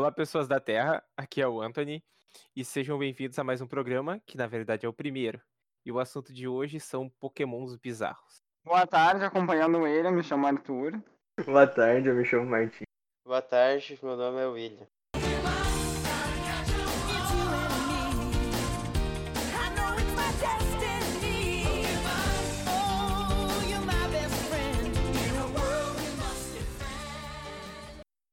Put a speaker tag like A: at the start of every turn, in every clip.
A: Olá, pessoas da Terra, aqui é o Anthony e sejam bem-vindos a mais um programa, que na verdade é o primeiro. E o assunto de hoje são pokémons bizarros.
B: Boa tarde, acompanhando ele, eu me chamo Arthur.
C: Boa tarde, eu me chamo Martim.
D: Boa tarde, meu nome é William.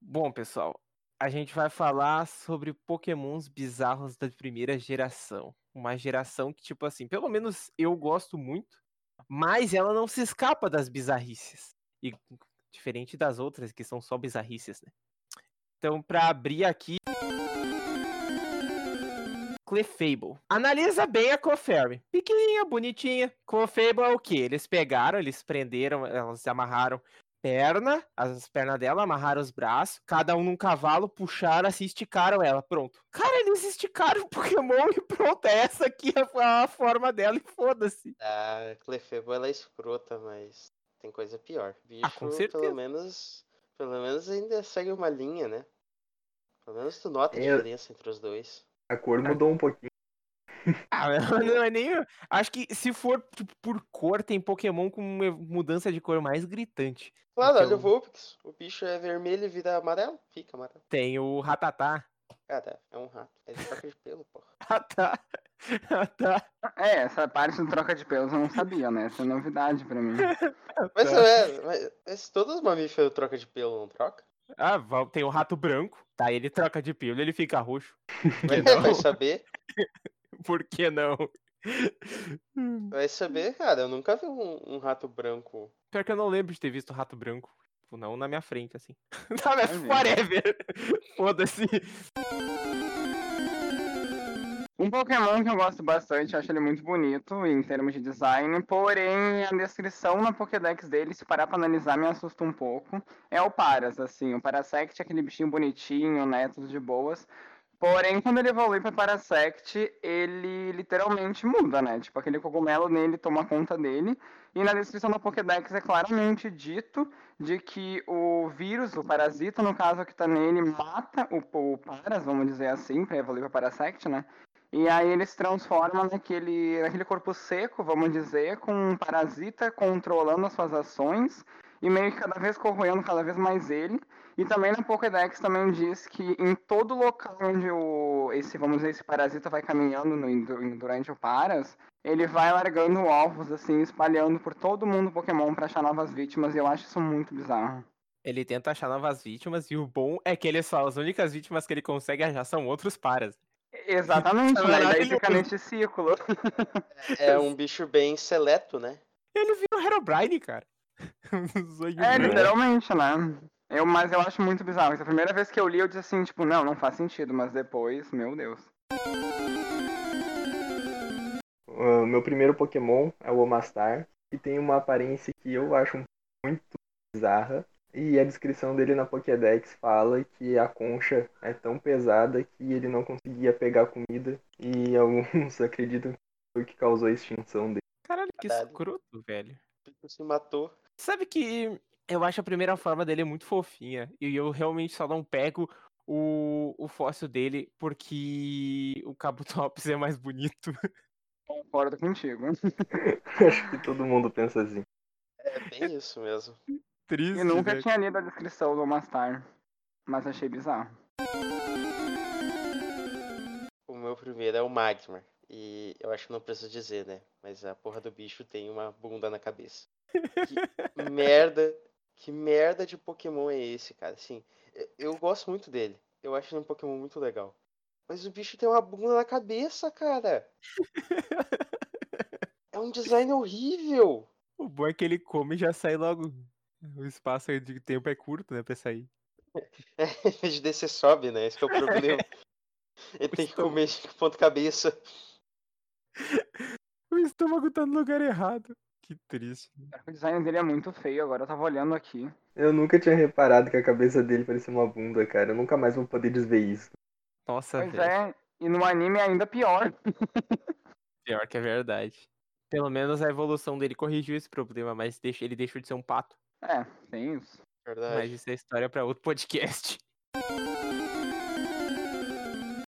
A: Bom, pessoal, a gente vai falar sobre pokémons bizarros da primeira geração. Uma geração que, tipo assim, pelo menos eu gosto muito, mas ela não se escapa das bizarrices. E diferente das outras, que são só bizarrices, né? Então, pra abrir aqui. Clefable. Analisa bem a Clefairy. Pequenininha, bonitinha. Clefable é o que? Eles pegaram, eles prenderam, elas amarraram perna, as pernas dela, amarraram os braços, cada um num cavalo, puxaram assim, esticaram ela, pronto. Cara, eles esticaram o Pokémon e pronto, essa aqui é a forma dela e foda-se.
D: A Clefable ela é escrota, mas tem coisa pior. Bicho,
A: Ah, com certeza.
D: pelo menos, pelo menos ainda segue uma linha, né? Pelo menos tu nota a
C: Eu-
D: diferença entre os dois.
C: A cor mudou um pouquinho.
A: Ah, não é nem. Acho que se for tipo, por cor, tem Pokémon com uma mudança de cor mais gritante.
D: Claro, olha o Vulpix. O bicho é vermelho e vira amarelo. Fica amarelo.
A: Tem o Ratatá.
D: Cara, é um rato. É de troca de pelo, porra.
A: Ratá. Ratá.
B: É, essa parte do troca de pelos eu não sabia, né? Essa é novidade pra mim.
D: Mas,
A: Tá.
D: é, mas, mas todos os mamíferos trocam de pelo, não troca?
A: Ah, tem o rato branco. Tá, ele troca de pelo, ele fica roxo.
D: Vai saber.
A: Por que não?
D: Vai saber, cara. Eu nunca vi um, um rato branco.
A: Pior que eu não lembro de ter visto rato branco. Tipo, não na minha frente, assim. Tá, mas
B: Vai ver.
A: whatever. Foda-se.
B: Um Pokémon que eu gosto bastante, eu acho ele muito bonito em termos de design, porém a descrição na Pokédex dele, se parar pra analisar, me assusta um pouco. É o Paras, assim, o Parasect é aquele bichinho bonitinho, né, tudo de boas. Porém, quando ele evolui pra Parasect, ele literalmente muda, né? Tipo, aquele cogumelo nele toma conta dele. E na descrição da Pokédex é claramente dito de que o vírus, o parasita, no caso que tá nele, mata o, o Paras, vamos dizer assim, pra evoluir pra Parasect, né? E aí ele se transforma naquele, naquele corpo seco, vamos dizer, com um parasita controlando as suas ações e meio que cada vez corroendo cada vez mais ele. E também na Pokédex também diz que em todo local onde o, esse, vamos dizer, esse parasita vai caminhando no- durante o Paras, ele vai largando ovos, assim, espalhando por todo mundo Pokémon pra achar novas vítimas, e eu acho isso muito bizarro.
A: Ele tenta achar novas vítimas e o bom é que ele só as únicas vítimas que ele consegue achar são outros paras.
B: Exatamente,
A: é
B: né? Daí fica nesse ciclo.
D: É um bicho bem seleto, né?
A: Ele vira o Herobrine, cara.
B: É, literalmente, né? Eu, mas eu acho muito bizarro. Essa primeira vez que eu li, eu disse assim, tipo, não, não faz sentido, mas depois, meu Deus.
C: O meu primeiro Pokémon é o Omastar, que tem uma aparência que eu acho muito bizarra. E a descrição dele na Pokédex fala que a concha é tão pesada que ele não conseguia pegar comida. E alguns acreditam que foi o que causou a extinção dele.
A: Caralho, que escroto, velho.
D: O bicho se matou.
A: Sabe que eu acho a primeira forma dele muito fofinha. E eu realmente só não pego o, o fóssil dele porque o Kabutops é mais bonito.
B: Concordo contigo.
C: acho que todo mundo pensa assim.
D: É bem isso mesmo.
A: Triste,
B: E nunca
A: né?
B: tinha lido a descrição do Mastar, mas achei bizarro.
D: O meu primeiro é o Magmar. E eu acho que não preciso dizer, né? Mas a porra do bicho tem uma bunda na cabeça. Que merda. Que merda de Pokémon é esse, cara? Assim, eu- gosto muito dele. Eu acho ele um Pokémon muito legal. Mas o bicho tem uma bunda na cabeça, cara. É um design horrível.
A: O bom é que ele come e já sai logo. O espaço de tempo é curto, né, pra sair.
D: É, em vez de descer, sobe, né? Esse que é o problema. Ele tem que comer de ponta cabeça.
A: O estômago tá no lugar errado. Que triste.
B: O design dele é muito feio, agora eu tava olhando aqui.
C: Eu nunca tinha reparado que a cabeça dele parecia uma bunda, cara. Eu nunca mais vou poder desver isso.
A: Nossa,
B: Pois
A: velho.
B: é, e no anime é ainda pior.
A: Pior que é verdade. Pelo menos a evolução dele corrigiu esse problema, mas deixa- ele deixou de ser um pato.
B: É, tem isso.
D: Verdade.
A: Mas isso é história pra outro podcast.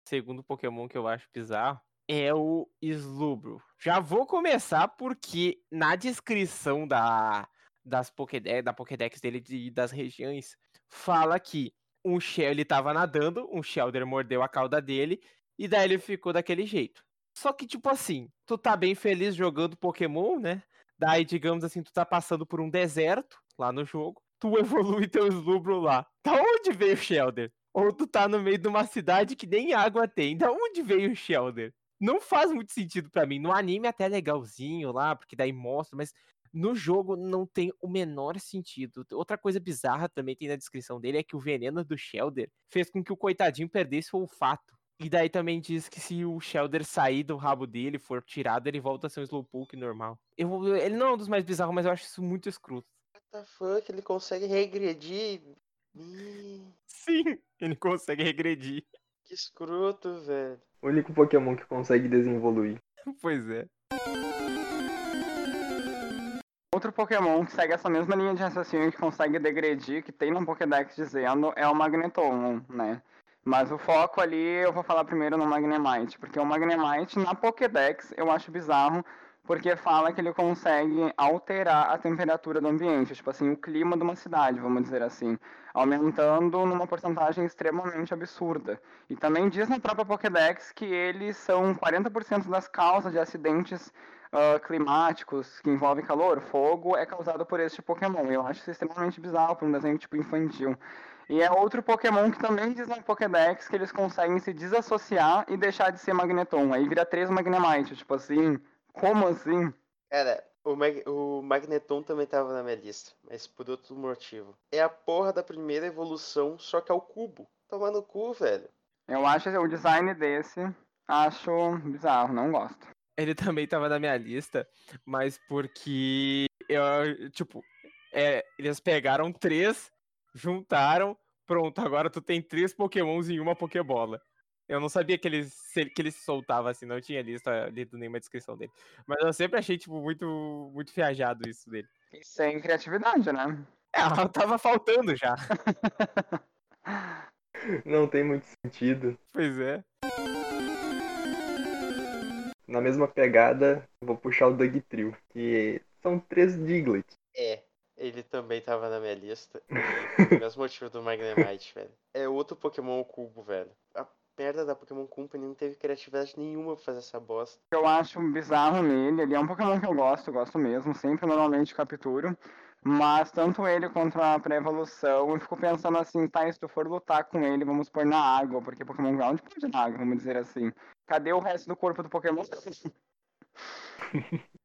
A: segundo Pokémon que eu acho bizarro é o Slubro. Já vou começar porque na descrição da, das Pokédex, da Pokédex dele e das regiões, fala que um Shell ele tava nadando, um Shelder mordeu a cauda dele e daí ele ficou daquele jeito. Só que, tipo assim, tu tá bem feliz jogando Pokémon, né? Daí, digamos assim, tu tá passando por um deserto lá no jogo, tu evolui teu Slubro lá. Da onde veio o Shelder? Ou tu tá no meio de uma cidade que nem água tem. Da onde veio o Shelder? Não faz muito sentido para mim. No anime é até legalzinho lá, porque daí mostra, mas no jogo não tem o menor sentido. Outra coisa bizarra também tem na descrição dele é que o veneno do Shelder fez com que o coitadinho perdesse o olfato. E daí também diz que se o Shelder sair do rabo dele, for tirado, ele volta a ser um Slowpoke normal. Eu, ele não é um dos mais bizarros, mas eu acho isso muito escroto.
D: What the fuck? Ele consegue regredir?
A: Sim, ele consegue regredir.
D: Que escroto, velho.
C: O único Pokémon que consegue desenvolver.
A: pois é.
B: Outro Pokémon que segue essa mesma linha de raciocínio que consegue degredir, que tem no Pokédex dizendo, é o Magneton, né? Mas o foco ali eu vou falar primeiro no Magnemite, porque o Magnemite na Pokédex eu acho bizarro, porque fala que ele consegue alterar a temperatura do ambiente, tipo assim, o clima de uma cidade, vamos dizer assim, aumentando numa porcentagem extremamente absurda. E também diz na própria Pokédex que eles são 40% das causas de acidentes uh, climáticos que envolvem calor, fogo, é causado por este Pokémon. Eu acho isso extremamente bizarro para um desenho tipo infantil. E é outro Pokémon que também diz na Pokédex que eles conseguem se desassociar e deixar de ser Magneton. Aí vira três Magnemite, tipo assim, como assim?
D: Cara, o, Mag o Magneton também tava na minha lista, mas por outro motivo. É a porra da primeira evolução, só que é o cubo. Toma no cu, velho.
B: Eu acho o design desse, acho bizarro, não gosto.
A: Ele também tava na minha lista, mas porque eu, tipo, é, eles pegaram três, juntaram, pronto, agora tu tem três pokémons em uma pokébola. Eu não sabia que ele, que ele se soltava assim, não tinha lista, lido nenhuma descrição dele. Mas eu sempre achei, tipo, muito, muito viajado isso dele.
B: E sem criatividade, né?
A: É, tava faltando já.
C: não tem muito sentido.
A: Pois é.
C: Na mesma pegada, vou puxar o Doug Trio, que são três Diglett.
D: É, ele também tava na minha lista. Mesmo motivo do Magnemite, velho. É outro Pokémon cubo, velho. A merda da Pokémon Company não teve criatividade nenhuma pra fazer essa bosta.
B: Eu acho bizarro nele, ele é um Pokémon que eu gosto, gosto mesmo, sempre normalmente capturo. Mas tanto ele quanto a pré-evolução, eu fico pensando assim, tá, se tu for lutar com ele, vamos pôr na água, porque Pokémon Ground pode na água, vamos dizer assim. Cadê o resto do corpo do Pokémon?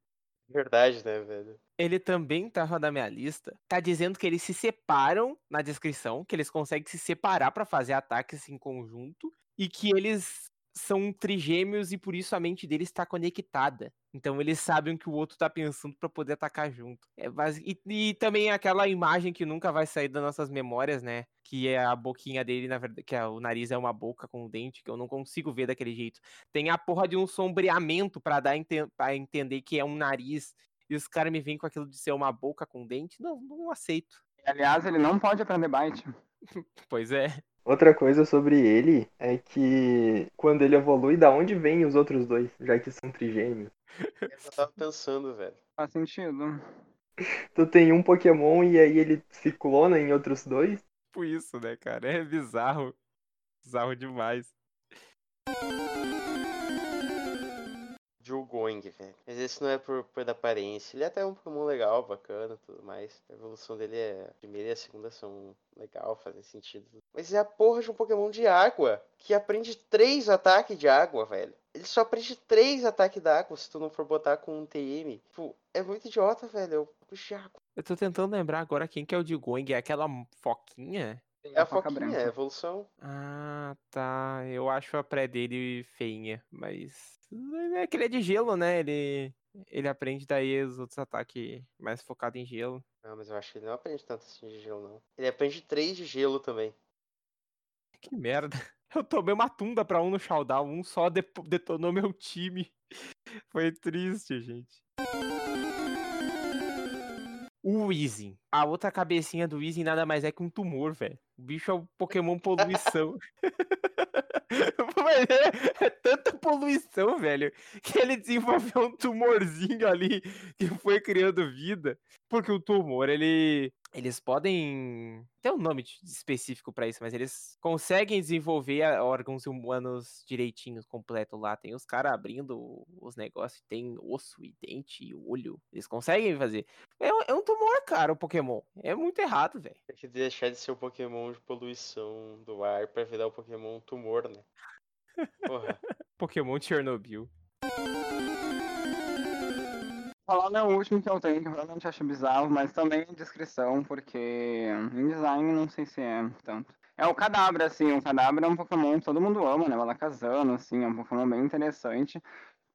D: Verdade, né, velho?
A: Ele também tava na minha lista. Tá dizendo que eles se separam na descrição, que eles conseguem se separar para fazer ataques em conjunto e que eles são trigêmeos e por isso a mente deles está conectada. Então eles sabem o que o outro tá pensando para poder atacar junto. É base... e, e, também aquela imagem que nunca vai sair das nossas memórias, né? Que é a boquinha dele, na verdade, que é, o nariz é uma boca com um dente, que eu não consigo ver daquele jeito. Tem a porra de um sombreamento para dar ente... pra entender que é um nariz. E os caras me vêm com aquilo de ser uma boca com dente. Não, não aceito.
B: Aliás, ele não pode aprender bite.
A: pois é.
C: Outra coisa sobre ele é que quando ele evolui, da onde vem os outros dois, já que são trigêmeos?
D: Eu tava pensando, velho.
B: Faz sentido.
C: Tu tem um Pokémon e aí ele se clona em outros dois?
A: Tipo isso, né, cara? É bizarro. Bizarro demais.
D: Going, velho. Mas esse não é por, por da aparência. Ele é até um Pokémon legal, bacana tudo mais. A evolução dele é. A primeira e a segunda são legal, fazem sentido. Mas é a porra de um Pokémon de água que aprende três ataques de água, velho. Ele só aprende três ataques d'água se tu não for botar com um TM. Tipo, é muito idiota, velho. Puxo água.
A: Eu tô tentando lembrar agora quem que é o de. É aquela foquinha?
D: É a, a foquinha, é a evolução.
A: Ah, tá. Eu acho a pré dele feinha, mas é que ele é de gelo, né? Ele, ele aprende daí os outros ataques mais focados em gelo.
D: Não, mas eu acho que ele não aprende tanto assim de gelo, não. Ele aprende três de gelo também.
A: Que merda. Eu tomei uma tunda pra um no showdown, um só detonou meu time. Foi triste, gente. O Weezing. A outra cabecinha do Weezing nada mais é que um tumor, velho. O bicho é o Pokémon poluição. é, é tanta poluição, velho, que ele desenvolveu um tumorzinho ali que foi criando vida. Porque o tumor, ele eles podem. Tem um nome específico para isso, mas eles conseguem desenvolver órgãos humanos direitinho, completo lá. Tem os caras abrindo os negócios, tem osso e dente e olho. Eles conseguem fazer. É, é um tumor, cara, o Pokémon. É muito errado, velho.
D: Tem que deixar de ser o Pokémon de poluição do ar pra virar o Pokémon tumor, né? Porra.
A: Pokémon Chernobyl.
B: Falando é o último que eu tenho, que eu realmente acho bizarro, mas também em descrição, porque em design não sei se é tanto. É o Cadabra, assim, o Cadabra é um Pokémon que todo mundo ama, né? Valakazano, assim, é um Pokémon bem interessante.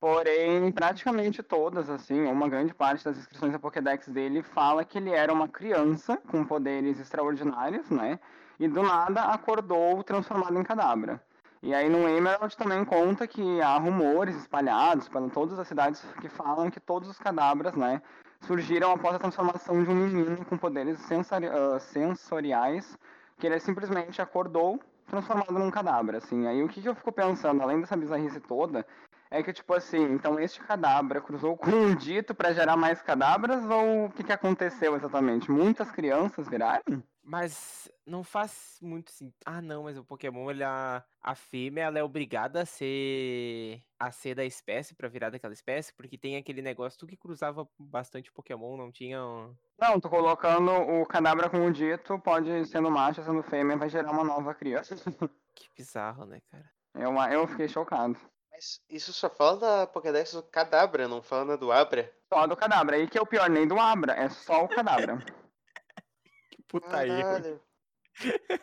B: Porém, praticamente todas, assim, uma grande parte das descrições da Pokédex dele fala que ele era uma criança com poderes extraordinários, né? E do nada acordou transformado em Cadabra. E aí no Emerald também conta que há rumores espalhados para todas as cidades que falam que todos os cadabras, né, surgiram após a transformação de um menino com poderes sensori uh, sensoriais, que ele simplesmente acordou transformado num cadabra, assim. Aí o que, que eu fico pensando, além dessa bizarrice toda, é que, tipo assim, então este cadabra cruzou com um dito para gerar mais cadabras ou o que, que aconteceu exatamente? Muitas crianças viraram?
A: Mas não faz muito assim. Ah, não, mas o Pokémon, ele, a, a fêmea, ela é obrigada a ser a ser da espécie para virar daquela espécie, porque tem aquele negócio, tu que cruzava bastante Pokémon, não tinha.
B: Não, tô colocando o cadabra com o dito, pode sendo macho, sendo fêmea, vai gerar uma nova criança.
A: que bizarro, né, cara?
B: Eu, eu fiquei chocado.
D: Mas isso só fala da Pokédex do Cadabra, não fala do Abra?
B: Só do Cadabra. Aí que é o pior, nem do Abra, é só o Cadabra.
A: Puta erro.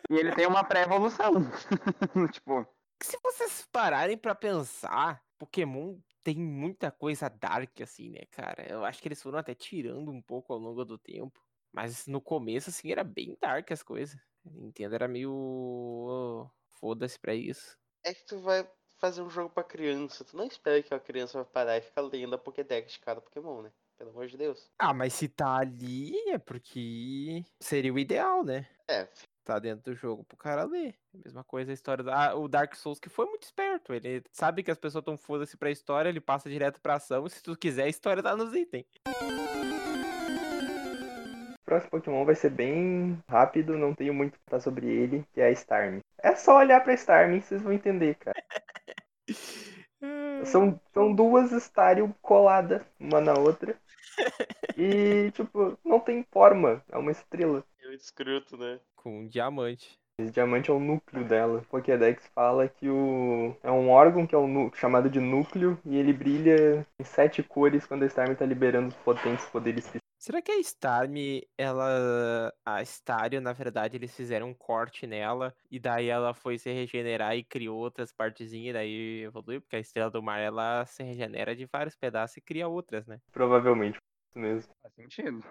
B: E ele tem uma pré-evolução. tipo.
A: Se vocês pararem para pensar, Pokémon tem muita coisa dark, assim, né, cara? Eu acho que eles foram até tirando um pouco ao longo do tempo. Mas no começo, assim, era bem dark as coisas. Nintendo era meio. Oh, Foda-se pra isso.
D: É que tu vai fazer um jogo pra criança. Tu não espera que a criança vai parar e ficar lendo a Pokédex de cada Pokémon, né? Pelo amor de Deus.
A: Ah, mas se tá ali é porque seria o ideal, né?
D: É.
A: Tá dentro do jogo pro cara ler. Mesma coisa a história do ah, o Dark Souls, que foi muito esperto. Ele sabe que as pessoas estão foda-se pra história, ele passa direto pra ação. E se tu quiser, a história tá nos itens.
C: O próximo Pokémon vai ser bem rápido, não tenho muito pra falar sobre ele, que é a Starmie. É só olhar pra Starmie vocês vão entender, cara. São, são duas estário coladas uma na outra. E, tipo, não tem forma. É uma estrela.
D: É muito escroto, né?
A: Com um diamante.
C: Esse diamante é o núcleo dela. O Pokédex fala que o é um órgão que é um chamado de núcleo e ele brilha em sete cores quando a Starmie está liberando potentes poderes
A: Será que a Starmie, ela. A Stario, na verdade, eles fizeram um corte nela e daí ela foi se regenerar e criou outras partezinhas e daí evoluiu, porque a estrela do mar ela se regenera de vários pedaços e cria outras, né?
C: Provavelmente, isso mesmo.
B: Faz sentido.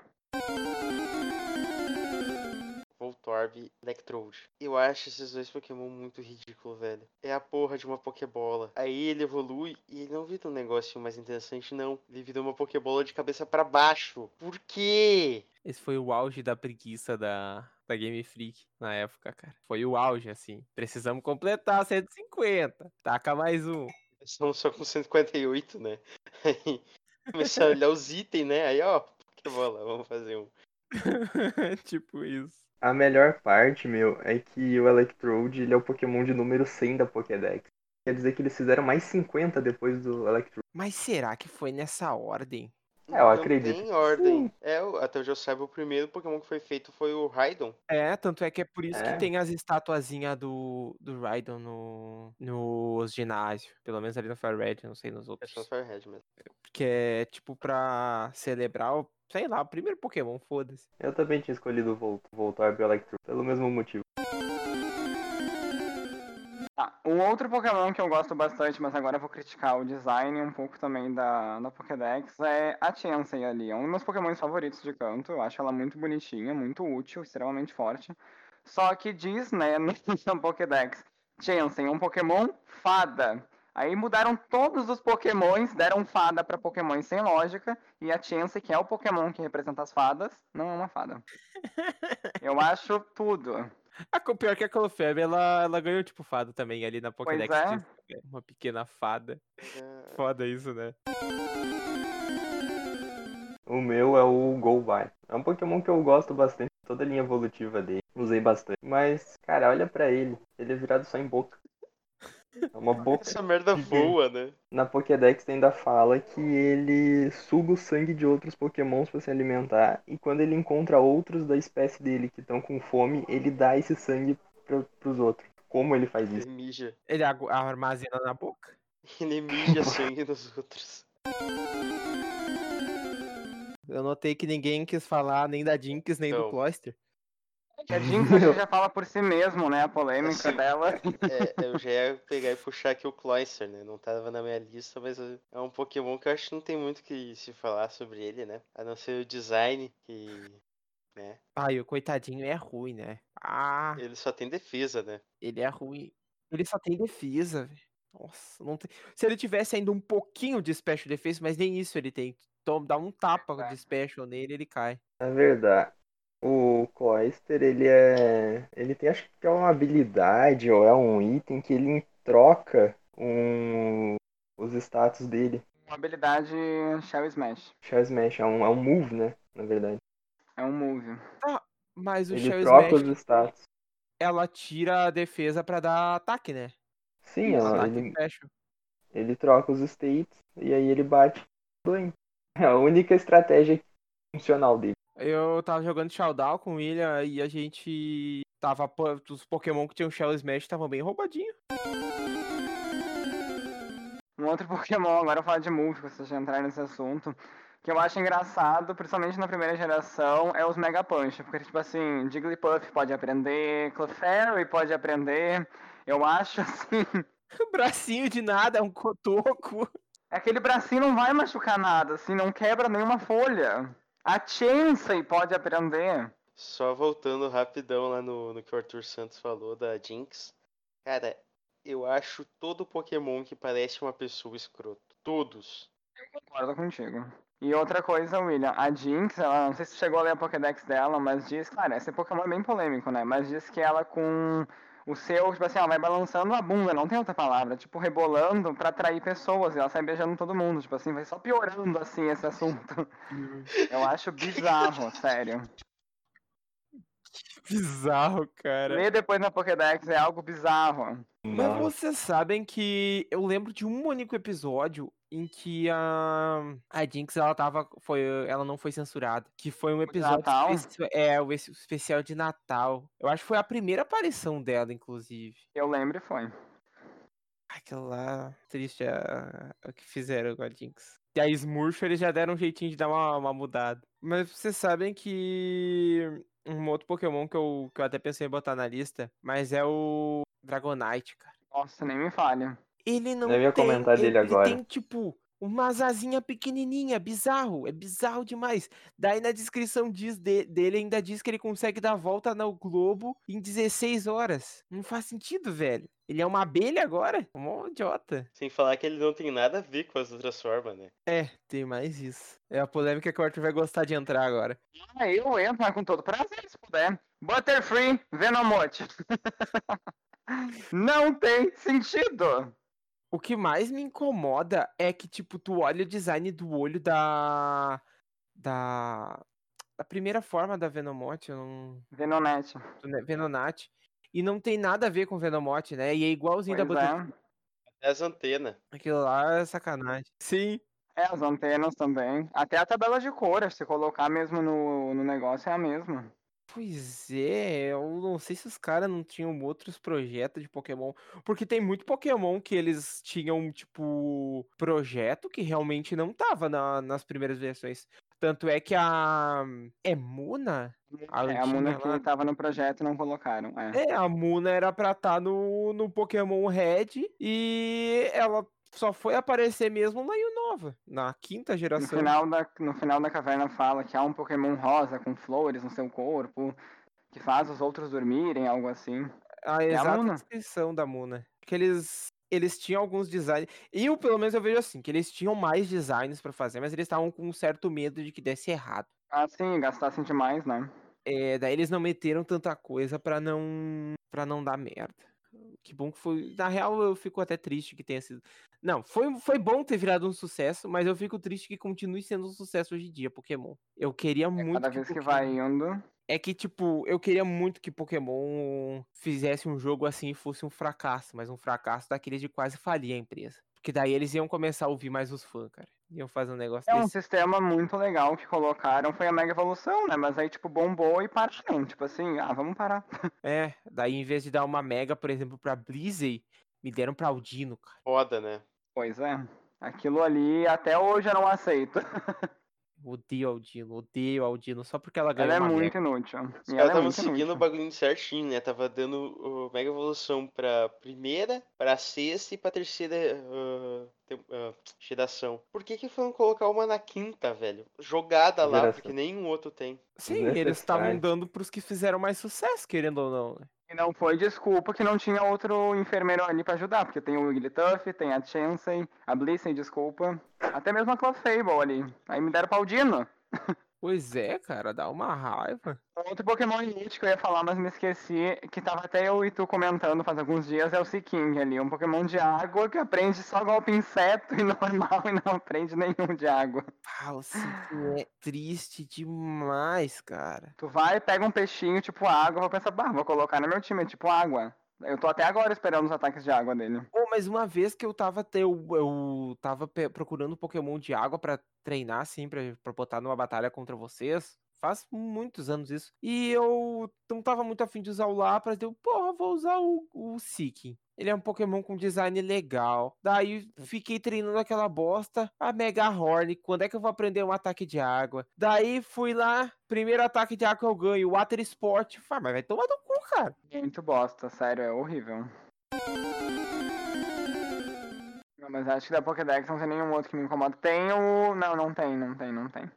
D: Voltorb, Electrode. Eu acho esses dois Pokémon muito ridículo, velho. É a porra de uma Pokébola. Aí ele evolui e ele não vira um negócio mais interessante, não. Ele vira uma Pokébola de cabeça para baixo. Por quê?
A: Esse foi o auge da preguiça da, da Game Freak na época, cara. Foi o auge, assim. Precisamos completar 150. Taca mais um.
D: Estamos só com 158, né? Aí começar a olhar os itens, né? Aí, ó, Pokébola, vamos fazer um.
A: tipo isso.
C: A melhor parte, meu, é que o Electrode ele é o Pokémon de número 100 da Pokédex. Quer dizer que eles fizeram mais 50 depois do Electrode.
A: Mas será que foi nessa ordem?
C: É, eu acredito.
D: Tem ordem. É, até onde eu saiba, o primeiro Pokémon que foi feito foi o Raidon.
A: É, tanto é que é por isso
C: É.
A: que tem as estatuazinhas do, do Raidon no, nos ginásios. Pelo menos ali no Fire Red, não sei nos
D: É
A: outros.
D: só o Firehead mesmo.
A: Que é tipo pra celebrar o, sei lá, o primeiro Pokémon, foda-se.
C: Eu também tinha escolhido o Volt Voltorb e o Electrode, pelo mesmo motivo.
B: Tá, um outro Pokémon que eu gosto bastante, mas agora eu vou criticar o design um pouco também da, da Pokédex, é a Chansey ali. É um dos meus Pokémons favoritos de canto. Eu acho ela muito bonitinha, muito útil, extremamente forte. Só que diz, né, no na Pokédex, Chansey, um Pokémon fada. Aí mudaram todos os Pokémons, deram fada pra Pokémons sem lógica, e a Chansey, que é o Pokémon que representa as fadas, não é uma fada. Eu acho tudo.
A: A co- pior que a Clofebe, ela, ela ganhou tipo fada também ali na Pokédex.
B: é.
A: diz- é Uma pequena fada.
D: Ah,
A: Foda isso, né?
C: O meu é o Golbai. É um Pokémon que eu gosto bastante, toda a linha evolutiva dele. Usei bastante. Mas, cara, olha pra ele. Ele é virado só em boca. É uma boca.
D: Essa merda voa, né?
C: Na Pokédex ainda fala que ele suga o sangue de outros Pokémons pra se alimentar. E quando ele encontra outros da espécie dele que estão com fome, ele dá esse sangue pro, pros outros. Como ele faz isso?
D: Ele mija.
A: Ele armazena na boca.
D: Ele mija sangue dos outros.
A: Eu notei que ninguém quis falar nem da Jinx, nem do
D: Então.
A: Cloyster.
B: A Jinx já fala por si mesmo, né? A polêmica
D: Assim,
B: dela.
D: É, eu já ia pegar e puxar aqui o Cloyster, né? Não tava na minha lista, mas é é um Pokémon que eu acho que não tem muito o que se falar sobre ele, né? A não ser o design, que. né?
A: Ai, o coitadinho é ruim, né? Ah,
D: Ele só tem defesa, né?
A: ele é ruim. Ele só tem defesa, velho. Nossa, não tem... Se ele tivesse ainda um pouquinho de special defesa, mas nem isso ele tem. Tom, dá um tapa de special nele, ele cai.
C: Na verdade, o Cloyster, ele é. Ele tem, acho que é uma habilidade ou é um item que ele troca um... os status dele.
B: Uma habilidade Shell Smash.
C: Shell Smash é um, é um move, né? Na verdade.
B: É um move.
A: Mas o
C: Ele
A: Shell
C: troca
A: Smash,
C: os status.
A: ela tira a defesa pra dar ataque, né?
C: Sim, ela-
A: Ataque
C: ele, ele troca os states e aí ele bate. É a única estratégia funcional dele.
A: Eu tava jogando Showdown com o William e a gente tava. Os Pokémon que tinham Shell Smash estavam bem roubadinhos.
B: Um outro Pokémon, agora eu falo de move, se vocês já entrarem nesse assunto, que eu acho engraçado, principalmente na primeira geração, é os Mega Punch. Porque, tipo assim, Jigglypuff pode aprender, Clefairy pode aprender. Eu acho, assim,
A: Bracinho de nada, um cotoco.
B: aquele bracinho não vai machucar nada, assim, não quebra nenhuma folha. A Chansey pode aprender.
D: Só voltando rapidão lá no, no que o Arthur Santos falou da Jinx. Cara, eu acho todo Pokémon que parece uma pessoa escroto. Todos.
B: Concordo contigo. E outra coisa, William, a Jinx, ela, não sei se chegou a ler a Pokédex dela, mas diz, claro, esse Pokémon é bem polêmico, né? Mas diz que ela com o seu, tipo assim, ela vai balançando a bunda, não tem outra palavra, tipo, rebolando pra atrair pessoas, e ela sai beijando todo mundo, tipo assim, vai só piorando, assim, esse assunto. Eu acho bizarro, sério.
A: Bizarro, cara.
B: Ler depois na Pokédex é algo bizarro.
A: Mas
C: Nossa.
A: vocês sabem que eu lembro de um único episódio em que a, a Jinx ela tava. Foi, ela não foi censurada. Que foi um episódio.
B: Natal?
A: espe- é, o es- especial de Natal. Eu acho que foi a primeira aparição dela, inclusive.
B: Eu lembro e foi.
A: Aquela lá. Triste a, o que fizeram com a Jinx. E a Smurf eles já deram um jeitinho de dar uma, uma mudada. Mas vocês sabem que. Um outro Pokémon que eu, que eu até pensei em botar na lista, mas é o Dragonite, cara.
B: Nossa, nem me falha.
A: Ele não
C: Eu ia
A: tem,
C: comentar
A: ele,
C: dele
A: ele
C: agora.
A: tem, tipo, uma asazinha pequenininha, bizarro, é bizarro demais. Daí na descrição diz de- dele ainda diz que ele consegue dar a volta no globo em 16 horas. Não faz sentido, velho. Ele é uma abelha agora? Um idiota.
D: Sem falar que ele não tem nada a ver com as outras formas, né?
A: É, tem mais isso. É a polêmica que o Arthur vai gostar de entrar agora.
B: Ah, eu entro, com todo prazer, se puder. Butterfree, Venomote. Não tem sentido.
A: O que mais me incomoda é que, tipo, tu olha o design do olho da. Da. Da primeira forma da Venomote, eu não.
B: Venonete.
A: do Ne- Venonat. E não tem nada a ver com Venomote, né? E é igualzinho da
B: Pois
A: Butterfree.
B: é.
D: Até as antenas.
A: Aquilo lá é sacanagem. Sim.
B: É, as antenas também. Até a tabela de cor, se colocar mesmo no, no negócio, é a mesma.
A: Pois é, eu não sei se os caras não tinham outros projetos de Pokémon. Porque tem muito Pokémon que eles tinham, tipo, projeto que realmente não tava na- nas primeiras versões. Tanto é que a. É Muna? A
B: é, a Muna que tava no projeto e não colocaram. É.
A: É, a Muna era pra estar no, no Pokémon Red e ela só foi aparecer mesmo na Nova, na quinta
B: No
A: geração.
B: final, da, no final da caverna fala que há um Pokémon rosa com flores no seu corpo, que faz os outros dormirem, algo assim.
A: a
B: a
A: exata
B: Muna.
A: descrição da Muna. Que eles, eles tinham alguns designs. Eu, pelo menos, eu vejo assim, que eles tinham mais designs pra fazer, mas eles estavam com um certo medo de que desse errado.
B: Ah, sim, gastassem demais, né?
A: É, daí eles não meteram tanta coisa pra não para não dar merda. Que bom que foi. Na real, eu fico até triste que tenha sido. Não, foi, foi bom ter virado um sucesso, mas eu fico triste que continue sendo um sucesso hoje em dia, Pokémon. Eu queria
B: É,
A: muito.
B: cada
A: que
B: vez que
A: Pokémon-
B: vai indo.
A: É que, tipo, eu queria muito que Pokémon fizesse um jogo assim e fosse um fracasso, mas um fracasso daqueles de quase falir a empresa. Porque daí eles iam começar a ouvir mais os fãs, cara. Iam fazer um negócio
B: É um
A: desse.
B: sistema muito legal que colocaram, foi a Mega Evolução, né? Mas aí, tipo, bombou e pararam. Tipo assim, ah, vamos parar.
A: É, daí em vez de dar uma Mega, por exemplo, pra Blizzard, me deram pra Aldino, cara.
D: Foda, né?
B: Pois é. Aquilo ali, até hoje eu não aceito.
A: Odeio Aldino, odeio Aldino, só porque ela ganhou
B: Ela é
A: uma
B: muito
A: Mega.
B: inútil.
D: Os
B: E
D: caras
B: ela é
D: estavam
B: muito
D: seguindo o
B: inútil.
D: bagulho certinho, né? Tava dando o Mega Evolução pra primeira, pra sexta e pra terceira tem- ah, geração. Por que que foram colocar uma na quinta, velho? Jogada lá, porque nenhum outro tem.
A: Sim, eles estavam dando pros que fizeram mais sucesso, querendo ou não. né?
B: E não foi desculpa que não tinha outro enfermeiro ali pra ajudar, porque tem o Wigglytuff, tem a Chansey, a Blissey, desculpa. Até mesmo a Clefable ali. Aí me deram Paldino.
A: Pois é, cara, dá uma raiva.
B: Outro Pokémon Elite que eu ia falar, mas me esqueci, que tava até eu e tu comentando faz alguns dias, é o Seaking ali. Um Pokémon de água que aprende só golpe inseto e normal e não aprende nenhum de água.
A: Ah, o Seeking é triste demais, cara.
B: Tu vai, pega um peixinho tipo água, vou pensar, bah, vou colocar no meu time, é tipo água. Eu tô até agora esperando os ataques de água dele.
A: Pô, mas uma vez que eu tava, eu, eu tava procurando Pokémon de água pra treinar, assim, pra, pra botar numa batalha contra vocês. Faz muitos anos isso. E eu não tava muito afim de usar o Lapras. Eu, porra, vou usar o, o Seeking. Ele é um Pokémon com design legal. Daí fiquei treinando aquela bosta. A Mega Horn. Quando é que eu vou aprender um ataque de água? Daí fui lá. Primeiro ataque de água que eu ganho. Water Sport. Fala, mas vai tomar no cu, cara.
B: Muito bosta, sério, é horrível. Não, mas acho que da Pokédex não tem nenhum outro que me incomoda. Tem o. Não, não tem, não tem, não tem.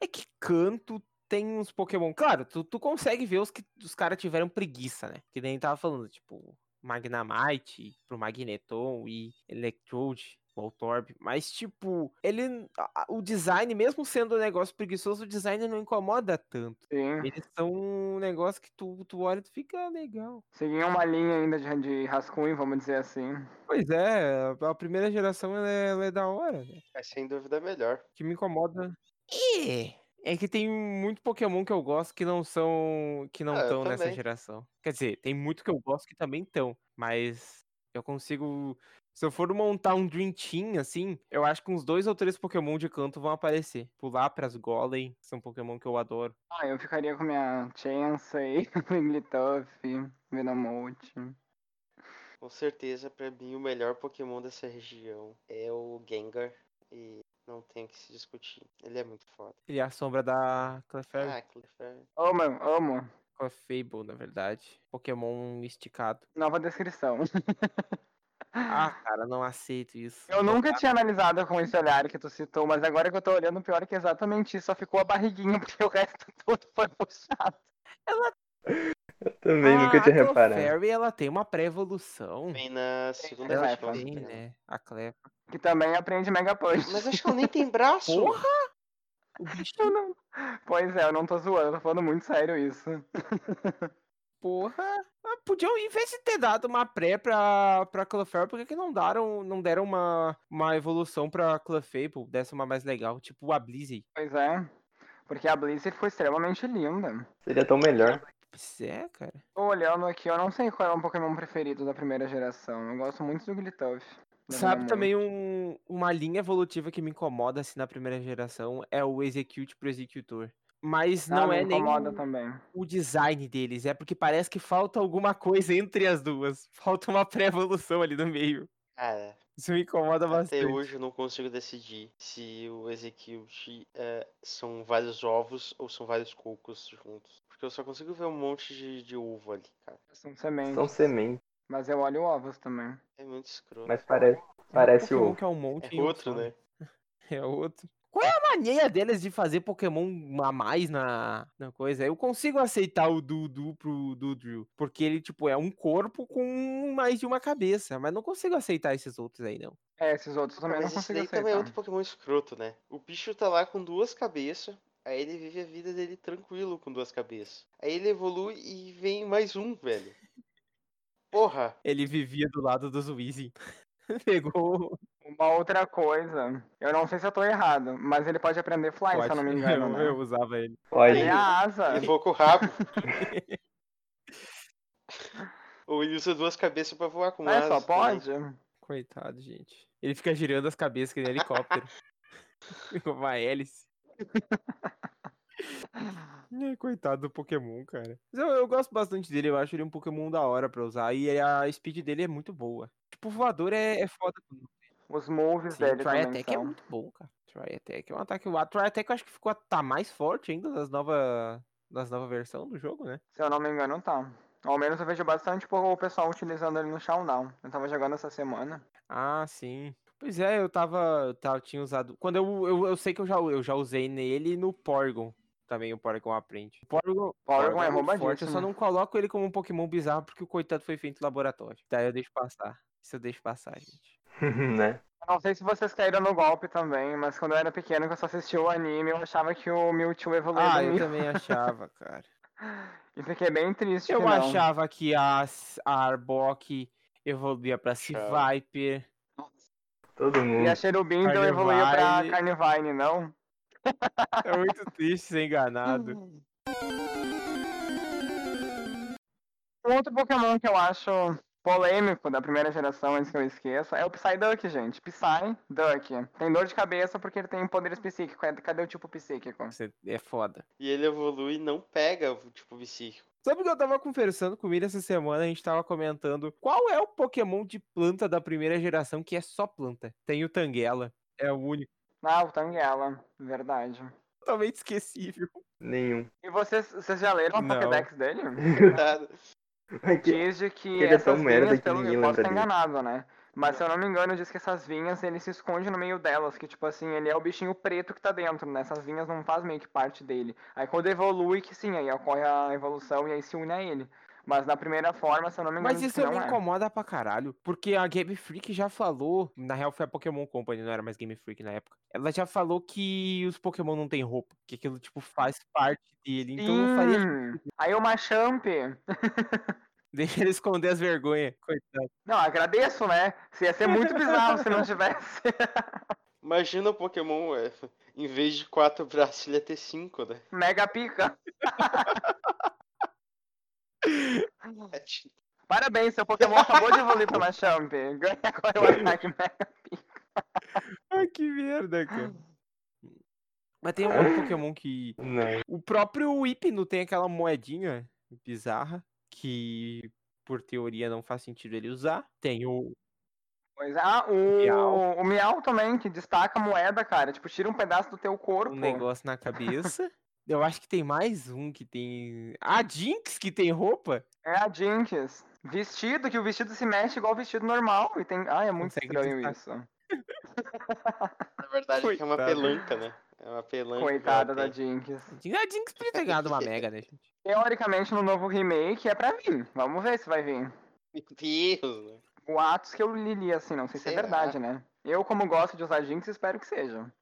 A: É que canto tem uns Pokémon. Claro, tu, tu consegue ver os que os caras tiveram preguiça, né? Que nem tava falando, tipo, Magnemite pro Magneton e Electrode, Voltorb. Mas, tipo, ele. O design, mesmo sendo um negócio preguiçoso, o design não incomoda tanto.
B: Sim.
A: Eles são um negócio que tu, tu olha e tu fica legal.
B: Seguia uma linha ainda de, de rascunho, vamos dizer assim.
A: Pois é, a primeira geração ela é, ela é da hora, né?
D: É sem dúvida melhor.
A: O que me incomoda. É. É que tem muito Pokémon que eu gosto que não são. que não
D: Ah,
A: estão nessa
D: também.
A: geração. Quer dizer, tem muito que eu gosto que também estão. Mas eu consigo. Se eu for montar um Dream Team, assim, eu acho que uns dois ou três Pokémon de canto vão aparecer. Pular pras Golem, são Pokémon que eu adoro.
B: Ah, eu ficaria com minha Chansey, Wigglytuff, Venomote.
D: Com certeza, pra mim, o melhor Pokémon dessa região é o Gengar. E não tem o que se discutir. Ele é muito foda.
A: Ele é a sombra da Clefairy.
D: Ah, Clefairy.
B: Amo, amo.
A: Clefable, na verdade. Pokémon esticado.
B: Nova descrição.
A: Ah, cara, não aceito isso.
B: Eu nunca tinha analisado com esse olhar que tu citou, mas agora que eu tô olhando, pior é que exatamente isso. Só ficou a barriguinha, porque o resto todo foi puxado.
C: Eu também nunca tinha
A: a
C: reparado.
A: Clefairy, ela tem uma pré-evolução.
D: Vem na segunda
B: ela.
A: Tem,
D: né?
A: A Clef.
B: Que também aprende Mega Punch.
D: Mas acho que ela nem tem braço.
A: Porra! O bicho,
B: Eu não... Pois é, eu não tô zoando, eu tô falando muito sério isso.
A: porra. Ah, Podiam, em vez de ter dado uma pré pra, pra Clefairy, por que, que não, deram, não deram uma, uma evolução pra Clefable? Desse uma mais legal, tipo a Blizzy.
B: Pois é. Porque a Blizzy foi extremamente linda.
C: Seria tão melhor.
A: É, cara.
B: Tô olhando aqui, eu não sei qual é o Pokémon preferido da primeira geração. Eu gosto muito do Glittov.
A: Sabe também um, uma linha evolutiva que me incomoda assim na primeira geração é o Execute pro Executor. Mas
B: Ah,
A: não é nem
B: incomoda também.
A: o design deles, é porque parece que falta alguma coisa entre as duas. Falta uma pré-evolução ali no meio.
D: Cara,
A: Isso me incomoda bastante.
D: até hoje eu não consigo decidir se o Execute é, são vários ovos ou são vários cocos juntos. Porque eu só consigo ver um monte de, de ovo ali, cara.
B: São sementes.
C: São sementes,
B: Mas eu olho ovos também.
D: É muito escroto.
C: mas parece,
A: É um
C: parece o.
A: que é um monte
D: É outro,
A: só.
D: né?
A: É outro. Qual é a mania deles de fazer Pokémon a mais na, na coisa? Eu consigo aceitar o Dudu pro Dudrill, porque ele, tipo, é um corpo com mais de uma cabeça, mas não consigo aceitar esses outros aí, não.
B: É, esses outros também não
D: Mas esse
B: consigo aceitar.
D: também é outro Pokémon escroto, né? O bicho tá lá com duas cabeças, Aí ele vive a vida dele tranquilo com duas cabeças. Aí ele evolui e vem mais um, velho. Porra!
A: Ele vivia do lado dos Weezy. Pegou.
B: Uma outra coisa, eu não sei se eu tô errado, mas ele pode aprender fly, se eu não me engano,
A: eu,
B: né?
A: eu usava ele.
C: Pode.
B: Ele é a asa.
D: Ele voa com o rabo. Ou ele usa duas cabeças pra voar com
B: É,
D: asas
B: só pode?
A: Coitado, gente. Ele fica girando as cabeças que nem helicóptero. Com uma hélice. É, coitado do Pokémon, cara. Mas eu, eu gosto bastante dele, eu acho ele um Pokémon da hora pra usar. E a speed dele é muito boa. Tipo, o voador é, é foda.
B: Os moves
A: Sim,
B: dele
A: Try
B: também
A: Attack é
B: são.
A: muito bom, cara. Try Attack é um ataque. O Try Attack eu acho que ficou tá mais forte ainda das novas das nova versão do jogo, né?
B: Se eu não me engano, tá. Ao menos eu vejo bastante o pessoal utilizando ele no Showdown. Eu tava jogando essa semana.
A: Ah, sim. Pois é, eu tava. Eu tava tinha usado. Quando eu, eu, eu sei que eu já, eu já usei nele no Porygon. Também o Porygon aprende. O Porygon,
B: Porygon é
A: muito forte, Eu
B: roubadíssimo.
A: só não coloco ele como um Pokémon bizarro porque o coitado foi feito em laboratório. Daí eu deixo passar. Isso eu deixo passar, gente.
C: né?
B: Não sei se vocês caíram no golpe também, mas quando eu era pequeno, que eu só assistia o anime, eu achava que o Mewtwo evoluía
A: Ah, eu também achava, cara.
B: E fiquei bem triste
A: Eu
B: que não.
A: achava que a, a Arbok evoluía pra
D: Achava.
C: Todo
B: E
C: mundo.
B: a Cherubim então evoluía pra
A: Carnivine.
B: Não?
A: É muito triste ser enganado.
B: Um outro Pokémon que eu acho polêmico da primeira geração, antes que eu esqueça, é o Psyduck, gente. Psyduck. Tem dor de cabeça porque ele tem poderes psíquicos. Cadê- Cadê o tipo psíquico?
A: Você- É foda.
D: E ele evolui e não pega o tipo psíquico.
A: Sabe que eu tava conversando com ele essa semana, a gente tava comentando qual é o Pokémon de planta da primeira geração que é só planta. Tem o Tangela, é o único.
B: Ah, o Tangela. Verdade.
A: Totalmente esquecível.
C: Nenhum.
B: E vocês, vocês já leram a
A: Não.
B: Pokédex dele?
C: Aqui,
B: Diz de que
C: ele é tão
B: essas
C: merda que ninguém
B: eu posso estar enganado, né? Mas se eu não me engano, diz que essas vinhas, ele se esconde no meio delas, que tipo assim, ele é o bichinho preto que tá dentro, né? Essas vinhas não fazem meio que parte dele. Aí quando evolui, que sim, aí ocorre a evolução e aí se une a ele. Mas na primeira forma, se eu não me engano,
A: Mas isso me
B: é.
A: incomoda pra caralho. Porque a Game Freak já falou. Na real foi a Pokémon Company, não era mais Game Freak na época. Ela já falou que os Pokémon não tem roupa. Que aquilo, tipo, faz parte dele. Então não faria.
B: Sim. Aí o Machamp.
A: Deixa ele esconder as vergonhas. Coitado.
B: Não, agradeço, né? Se ia ser muito bizarro se não tivesse.
D: Imagina o Pokémon, é, em vez de quatro braços, ele ia ter cinco, né?
B: Mega pica.
D: É tipo-
B: Parabéns, seu Pokémon acabou de evoluir pro Machamp. Ganha agora o ataque Mega
A: Ai, que merda, cara. Mas tem um outro Pokémon que.
C: Não.
A: O próprio Hipno tem aquela moedinha bizarra. Que, por teoria, não faz sentido ele usar. Tem o.
B: Pois é. Ah, o
A: Miau.
B: o Miau também, que destaca a moeda, cara. Tipo, tira um pedaço do teu corpo.
A: um negócio na cabeça. Eu acho que tem mais um que tem. A Jinx que tem roupa?
B: É a Jinx. Vestido, que o vestido se mexe igual o vestido normal. E tem. Ah, é muito
A: Consegue
B: estranho
A: destacar.
B: isso.
D: Na verdade, é que é uma
A: Coitado.
D: pelanca, né? É uma pelanca.
B: Coitada da. Jinx.
A: A Jinx podia ter ganhado uma mega, né, gente?
B: Teoricamente, no novo remake é pra vir. Vamos ver se vai vir.
D: Meu Deus, né?
B: Boatos que eu li, li, assim, não sei se é verdade, né? Eu, como gosto de usar Jinx, espero que seja.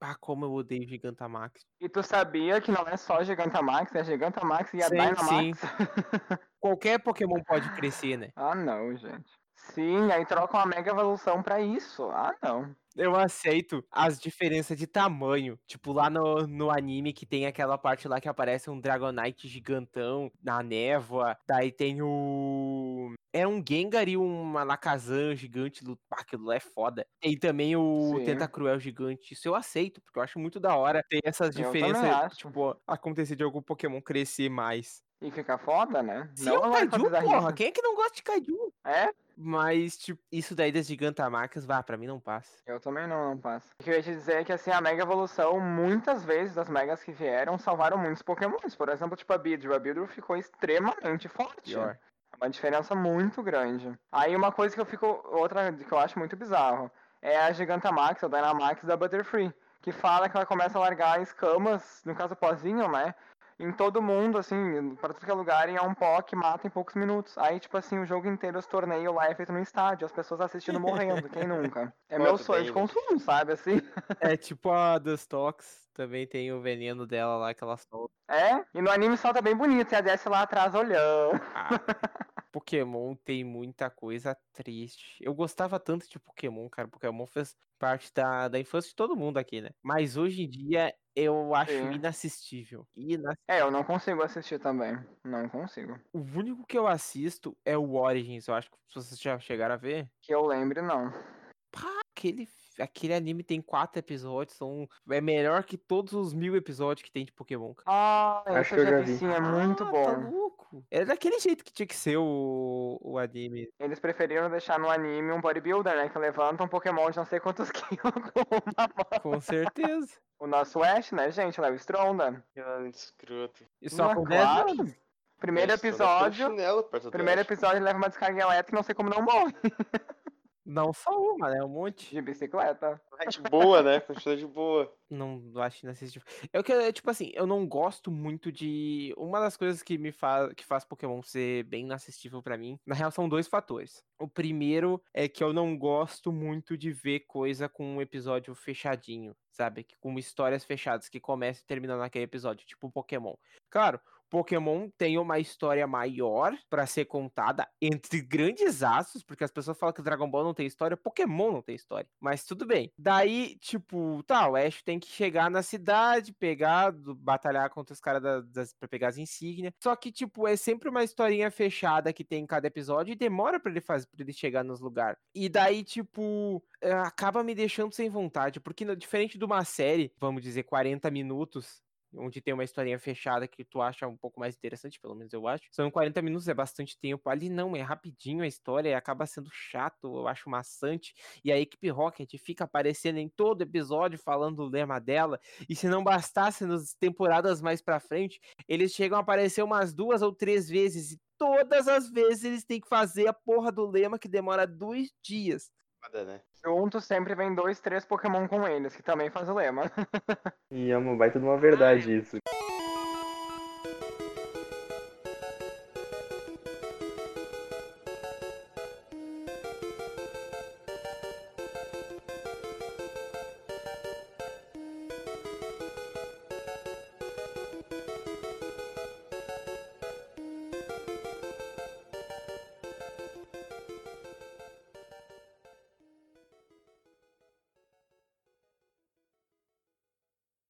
A: Ah, como eu odeio Gigantamax.
B: E tu sabia que não é só Gigantamax, é Gigantamax e a
A: Sim,
B: Dynamax?
A: Qualquer Pokémon pode crescer, né?
B: ah, não, gente. Sim, aí troca uma mega evolução pra isso. Ah, não.
A: Eu aceito as diferenças de tamanho. Tipo, lá no, no anime que tem aquela parte lá que aparece um Dragonite gigantão na névoa. Daí tem o. É um Gengar e um Alakazam gigante. Ah, aquilo lá é foda. Tem também o
B: Sim.
A: Tentacruel gigante. Isso eu aceito, porque eu acho muito da hora ter essas
B: Eu
A: diferenças. Tipo, acontecer de algum Pokémon crescer mais.
B: E fica foda, né?
A: Sim, o
B: agora com a
A: Kaiju, porra. Quem é que não gosta de Kaiju?
B: É?
A: Mas, tipo, isso daí das Gigantamax, vá, pra mim não passa.
B: Eu também não, não passo. O que eu ia te dizer é que assim, a Mega Evolução, muitas vezes das Megas que vieram, salvaram muitos Pokémons. Por exemplo, tipo a Beedrill. A Beedrill ficou extremamente forte.
A: Pior.
B: É uma diferença muito grande. Aí uma coisa que eu fico. Outra que eu acho muito bizarro é a Gigantamax, ou Dynamax da Butterfree. Que fala que ela começa a largar escamas, no caso pozinho, né? Em todo mundo, assim, pra tudo que é lugar, e é um pó que mata em poucos minutos. Aí, tipo assim, o jogo inteiro, os torneios lá é feito no estádio, as pessoas assistindo morrendo, quem nunca? É meu
D: Quanto
B: sonho de consumo, sabe, assim?
A: É tipo a dos Tox, também tem o veneno dela lá que ela solta.
B: É, e no anime solta bem bonito, e a desce lá atrás olhando.
A: Ah, Pokémon tem muita coisa triste. Eu gostava tanto de Pokémon, cara. Pokémon fez parte da, da infância de todo mundo aqui, né? Mas hoje em dia eu acho
B: Sim.
A: inassistível. Inas-
B: É, eu não consigo assistir também. Não consigo.
A: O único que eu assisto é o Origins. Eu acho que se vocês já chegaram a ver.
B: Que eu lembre, não.
A: Aquele, aquele anime tem quatro episódios. São, é melhor que todos os mil episódios que tem de Pokémon. cara.
B: Ah,
C: Acho
B: esse
C: que eu
B: eu já vi sim, é muito
A: Ah, Tá
B: bom.
A: louco. É daquele jeito que tinha que ser o, o anime.
B: Eles preferiram deixar no anime um bodybuilder, né? Que levanta um Pokémon de não sei quantos quilos com uma mão.
A: Com certeza.
B: O nosso Ash, né, gente? Léo Stronda.
D: Ah, escroto.
A: E só com 10
B: claro. Primeiro episódio.
D: chinelo
B: Primeiro episódio ele leva uma descarga elétrica e não sei como não morre.
A: Não só uma, né? Um monte.
B: De bicicleta.
D: De boa, né? Continua de boa.
A: Não não acho inassistível. Eu que é, tipo assim, eu não gosto muito de. Uma das coisas que me faz que faz Pokémon ser bem inassistível pra mim, na real são dois fatores. O primeiro é que eu não gosto muito de ver coisa com um episódio fechadinho, sabe? Que com histórias fechadas que começa e termina naquele episódio, tipo Pokémon. Claro, Pokémon tem uma história maior pra ser contada entre grandes aspas, porque as pessoas falam que Dragon Ball não tem história, Pokémon não tem história. Mas tudo bem. Daí, tipo, tá, o Ash tem que chegar na cidade, pegar, batalhar contra os caras da- das, pra pegar as insígnias. Só que, tipo, é sempre uma historinha fechada que tem em cada episódio e demora pra ele fazer, para ele chegar nos lugares. E daí, tipo, é, acaba me deixando sem vontade, porque diferente de uma série, vamos dizer, 40 minutos, onde tem uma historinha fechada que tu acha um pouco mais interessante, pelo menos eu acho. São 40 minutos, é bastante tempo. Ali não, é rapidinho a história e acaba sendo chato, eu acho maçante. E a equipe Rocket fica aparecendo em todo episódio falando o lema dela. E se não bastasse nas temporadas mais pra frente, eles chegam a aparecer umas duas ou três vezes. E todas as vezes eles têm que fazer a porra do lema que demora dois dias.
D: Foda, né?
B: Junto sempre vem dois, três Pokémon com eles, que também faz o lema.
C: E é uma baita de uma verdade isso.